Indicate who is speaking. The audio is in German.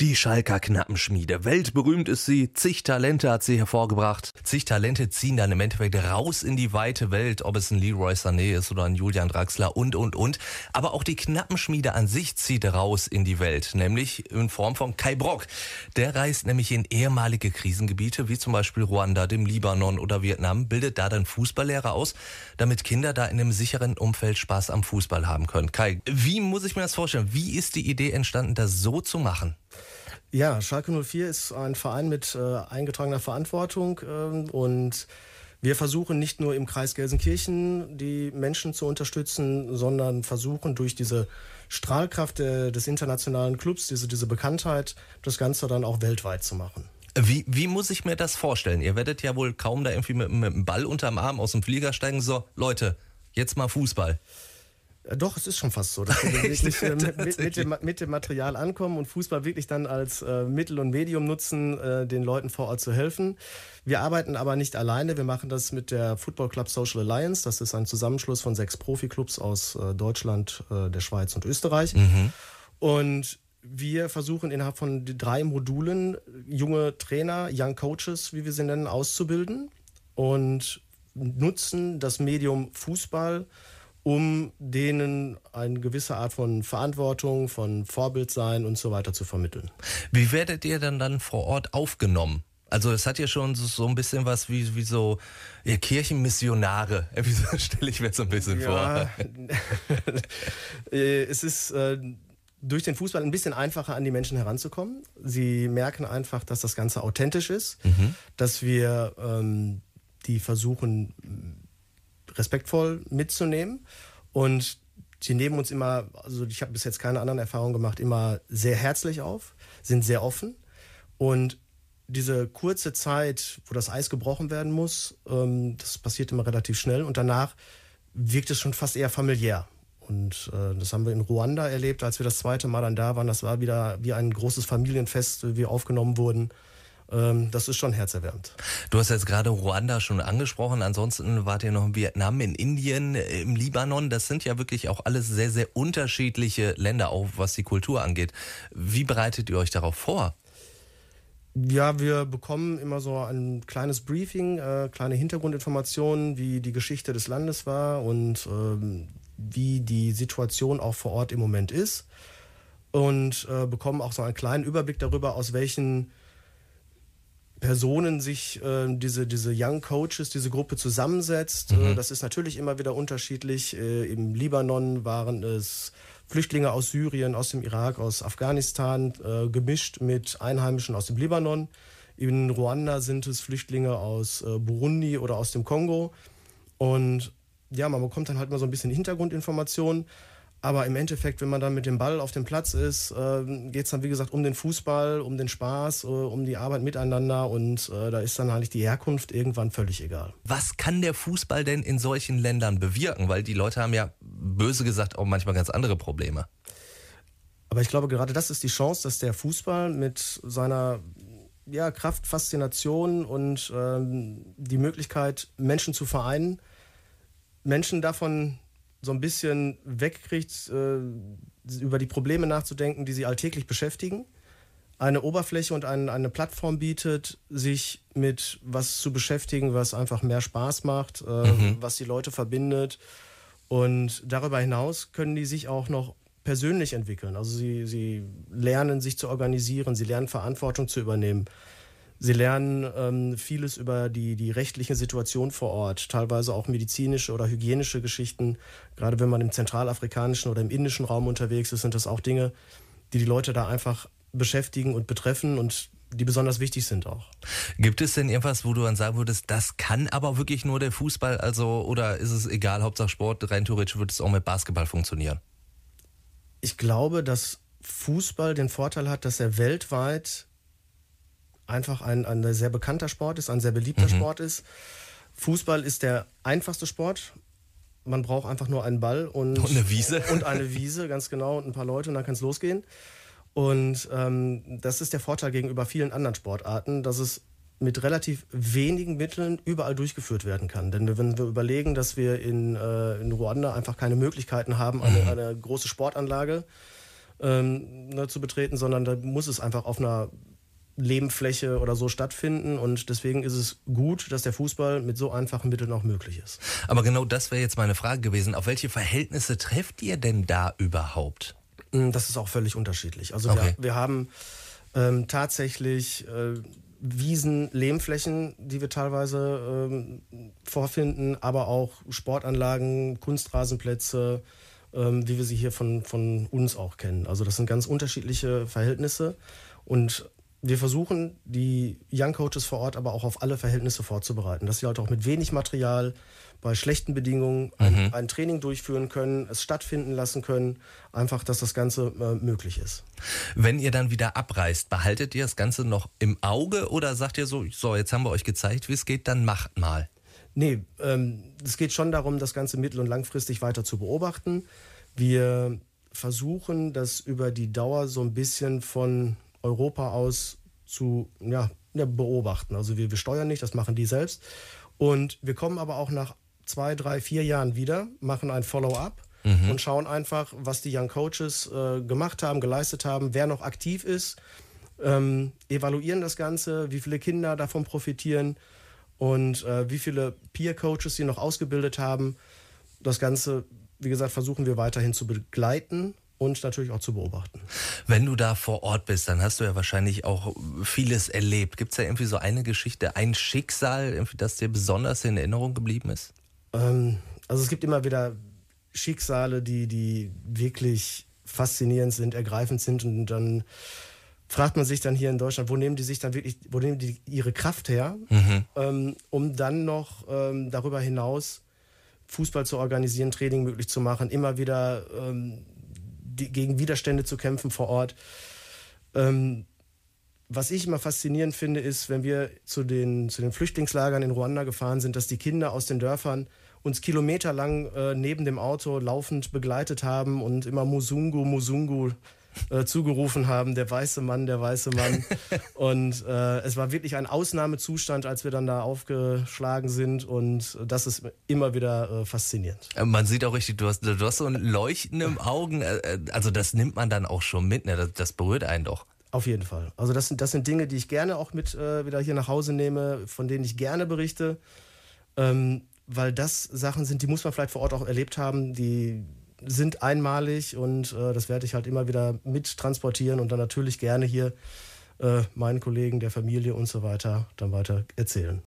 Speaker 1: Die Schalker Knappenschmiede. Weltberühmt ist sie. Zig Talente hat sie hervorgebracht. Zig Talente ziehen dann im Endeffekt raus in die weite Welt, ob es ein Leroy Sané ist oder ein Julian Draxler und, und, und. Aber auch die Knappenschmiede an sich zieht raus in die Welt, nämlich in Form von Kai Brock. Der reist nämlich in ehemalige Krisengebiete, wie zum Beispiel Ruanda, dem Libanon oder Vietnam, bildet da dann Fußballlehrer aus, damit Kinder da in einem sicheren Umfeld Spaß am Fußball haben können. Kai, wie muss ich mir das vorstellen? Wie ist die Idee entstanden, das so zu machen?
Speaker 2: Ja, Schalke 04 ist ein Verein mit äh, eingetragener Verantwortung äh, und wir versuchen nicht nur im Kreis Gelsenkirchen die Menschen zu unterstützen, sondern versuchen durch diese Strahlkraft der, des internationalen Clubs, diese, diese Bekanntheit, das Ganze dann auch weltweit zu machen.
Speaker 1: Wie, wie muss ich mir das vorstellen? Ihr werdet ja wohl kaum da irgendwie mit, mit einem Ball unterm Arm aus dem Flieger steigen, so, Leute, jetzt mal Fußball.
Speaker 2: Ja, doch, es ist schon fast so, dass wir wirklich äh, mit, mit, mit, dem, mit, dem, Material ankommen und Fußball wirklich dann als äh, Mittel und Medium nutzen, äh, den Leuten vor Ort zu helfen. Wir arbeiten aber nicht alleine. Wir machen das mit der Football Club Social Alliance. Das ist ein Zusammenschluss von sechs Profiklubs aus äh, Deutschland, äh, der Schweiz und Österreich. Mhm. Und wir versuchen innerhalb von drei Modulen junge Trainer, Young Coaches, wie wir sie nennen, auszubilden und nutzen das Medium Fußball um denen eine gewisse Art von Verantwortung, von Vorbildsein und so weiter zu vermitteln.
Speaker 1: Wie werdet ihr dann dann vor Ort aufgenommen? Also es hat ja schon so, ein bisschen was wie, wie so ja, Kirchenmissionare. Wie stelle ich mir so ein bisschen ja, vor?
Speaker 2: es ist äh, durch den Fußball ein bisschen einfacher an die Menschen heranzukommen. Sie merken einfach, dass das Ganze authentisch ist, mhm. dass wir ähm, die versuchen respektvoll mitzunehmen. Und sie nehmen uns immer, also ich habe bis jetzt keine anderen Erfahrungen gemacht, immer sehr herzlich auf, sind sehr offen. Und diese kurze Zeit, wo das Eis gebrochen werden muss, ähm, das passiert immer relativ schnell. Und danach wirkt es schon fast eher familiär. Und äh, das haben wir in Ruanda erlebt, als wir das zweite Mal dann da waren. Das war wieder wie ein großes Familienfest, wie wir aufgenommen wurden. Ähm, das ist schon herzerwärmend.
Speaker 1: Du hast jetzt gerade Ruanda schon angesprochen. Ansonsten wart ihr noch in Vietnam, in Indien, äh, im Libanon. Das sind ja wirklich auch alles sehr, sehr unterschiedliche Länder, auch was die Kultur angeht. Wie bereitet ihr euch darauf vor?
Speaker 2: Ja, wir bekommen immer so ein kleines Briefing, äh, kleine Hintergrundinformationen, wie die Geschichte des Landes war und ähm, wie die Situation auch vor Ort im Moment ist. Und äh, bekommen auch so einen kleinen Überblick darüber, aus welchen Personen sich äh, diese, diese Young Coaches, diese Gruppe zusammensetzt. Mhm. Äh, das ist natürlich immer wieder unterschiedlich. Äh, Im Libanon waren es Flüchtlinge aus Syrien, aus dem Irak, aus Afghanistan, äh, gemischt mit Einheimischen aus dem Libanon. In Ruanda sind es Flüchtlinge aus äh, Burundi oder aus dem Kongo. Und ja, man bekommt dann halt mal so ein bisschen Hintergrundinformationen. Aber im Endeffekt, wenn man dann mit dem Ball auf dem Platz ist, äh, geht es dann, wie gesagt, um den Fußball, um den Spaß, äh, um die Arbeit miteinander und äh, da ist dann eigentlich die Herkunft irgendwann völlig egal.
Speaker 1: Was kann der Fußball denn in solchen Ländern bewirken? Weil die Leute haben ja, böse gesagt, auch manchmal ganz andere Probleme.
Speaker 2: Aber ich glaube, gerade das ist die Chance, dass der Fußball mit seiner ja, Kraft, Faszination und ähm, die Möglichkeit, Menschen zu vereinen, Menschen davon so ein bisschen wegkriegt, äh, über die Probleme nachzudenken, die sie alltäglich beschäftigen. Eine Oberfläche und ein, eine Plattform bietet, sich mit was zu beschäftigen, was einfach mehr Spaß macht, äh, mhm. was die Leute verbindet. Und darüber hinaus können die sich auch noch persönlich entwickeln. Also sie, sie lernen sich zu organisieren, sie lernen Verantwortung zu übernehmen. Sie lernen ähm, vieles über die, die rechtliche Situation vor Ort, teilweise auch medizinische oder hygienische Geschichten. Gerade wenn man im zentralafrikanischen oder im indischen Raum unterwegs ist, sind das auch Dinge, die die Leute da einfach beschäftigen und betreffen und die besonders wichtig sind auch.
Speaker 1: Gibt es denn irgendwas, wo du dann sagen würdest, das kann aber wirklich nur der Fußball, also oder ist es egal, Hauptsache Sport, rein theoretisch würde es auch mit Basketball funktionieren?
Speaker 2: Ich glaube, dass Fußball den Vorteil hat, dass er weltweit einfach ein, ein sehr bekannter Sport ist, ein sehr beliebter mhm. Sport ist. Fußball ist der einfachste Sport. Man braucht einfach nur einen Ball und,
Speaker 1: und eine Wiese.
Speaker 2: Und eine Wiese, ganz genau, und ein paar Leute und dann kann es losgehen. Und ähm, das ist der Vorteil gegenüber vielen anderen Sportarten, dass es mit relativ wenigen Mitteln überall durchgeführt werden kann. Denn wenn wir überlegen, dass wir in, äh, in Ruanda einfach keine Möglichkeiten haben, eine, mhm. eine große Sportanlage ähm, ne, zu betreten, sondern da muss es einfach auf einer Lebenfläche oder so stattfinden. Und deswegen ist es gut, dass der Fußball mit so einfachen Mitteln auch möglich ist.
Speaker 1: Aber genau das wäre jetzt meine Frage gewesen. Auf welche Verhältnisse trefft ihr denn da überhaupt?
Speaker 2: Hm, das ist auch völlig unterschiedlich. Also okay. wir, wir, haben ähm, tatsächlich äh, Wiesen, Lehmflächen, die wir teilweise ähm, vorfinden, aber auch Sportanlagen, Kunstrasenplätze, ähm, wie wir sie hier von, von uns auch kennen. Also das sind ganz unterschiedliche Verhältnisse. Und wir versuchen, die Young Coaches vor Ort aber auch auf alle Verhältnisse vorzubereiten, dass sie halt auch mit wenig Material bei schlechten Bedingungen ein, mhm. ein Training durchführen können, es stattfinden lassen können, einfach, dass das Ganze äh, möglich ist.
Speaker 1: Wenn ihr dann wieder abreist, behaltet ihr das Ganze noch im Auge oder sagt ihr so, so, jetzt haben wir euch gezeigt, wie es geht, dann macht mal?
Speaker 2: Nee, ähm, es geht schon darum, das Ganze mittel- und langfristig weiter zu beobachten. Wir versuchen, das über die Dauer so ein bisschen von Europa aus zu ja, beobachten. Also wir, wir steuern nicht, das machen die selbst. Und wir kommen aber auch nach zwei, drei, vier Jahren wieder, machen ein Follow-up mhm. und schauen einfach, was die Young Coaches äh, gemacht haben, geleistet haben, wer noch aktiv ist, ähm, evaluieren das Ganze, wie viele Kinder davon profitieren und äh, wie viele Peer-Coaches sie noch ausgebildet haben. Das Ganze, wie gesagt, versuchen wir weiterhin zu begleiten und natürlich auch zu beobachten.
Speaker 1: Wenn du da vor Ort bist, dann hast du ja wahrscheinlich auch vieles erlebt. Gibt es da irgendwie so eine Geschichte, ein Schicksal, das dir besonders in Erinnerung geblieben ist?
Speaker 2: Ähm, also es gibt immer wieder Schicksale, die, die wirklich faszinierend sind, ergreifend sind und dann fragt man sich dann hier in Deutschland, wo nehmen die sich dann wirklich, wo nehmen die ihre Kraft her, mhm. ähm, um dann noch ähm, darüber hinaus Fußball zu organisieren, Training möglich zu machen, immer wieder ähm, gegen Widerstände zu kämpfen vor Ort. Ähm, was ich immer faszinierend finde, ist, wenn wir zu den, zu den Flüchtlingslagern in Ruanda gefahren sind, dass die Kinder aus den Dörfern uns kilometerlang äh, neben dem Auto laufend begleitet haben und immer Musungu, Musungu äh, zugerufen haben, der weiße Mann, der weiße Mann. und äh, es war wirklich ein Ausnahmezustand, als wir dann da aufgeschlagen sind. Und das ist immer wieder äh, faszinierend.
Speaker 1: Äh, man sieht auch richtig, du hast, du hast so ein Leuchten im Augen. Äh, äh, also das nimmt man dann auch schon mit. Ne? Das, das berührt einen doch.
Speaker 2: Auf jeden Fall. Also das sind, das sind Dinge, die ich gerne auch mit wieder hier nach Hause nehme, von denen ich gerne berichte. Ähm, weil das Sachen sind, die muss man vielleicht vor Ort auch erlebt haben, die sind einmalig und äh, das werde ich halt immer wieder mit transportieren und dann natürlich gerne hier äh, meinen Kollegen, der Familie und so weiter dann weiter erzählen.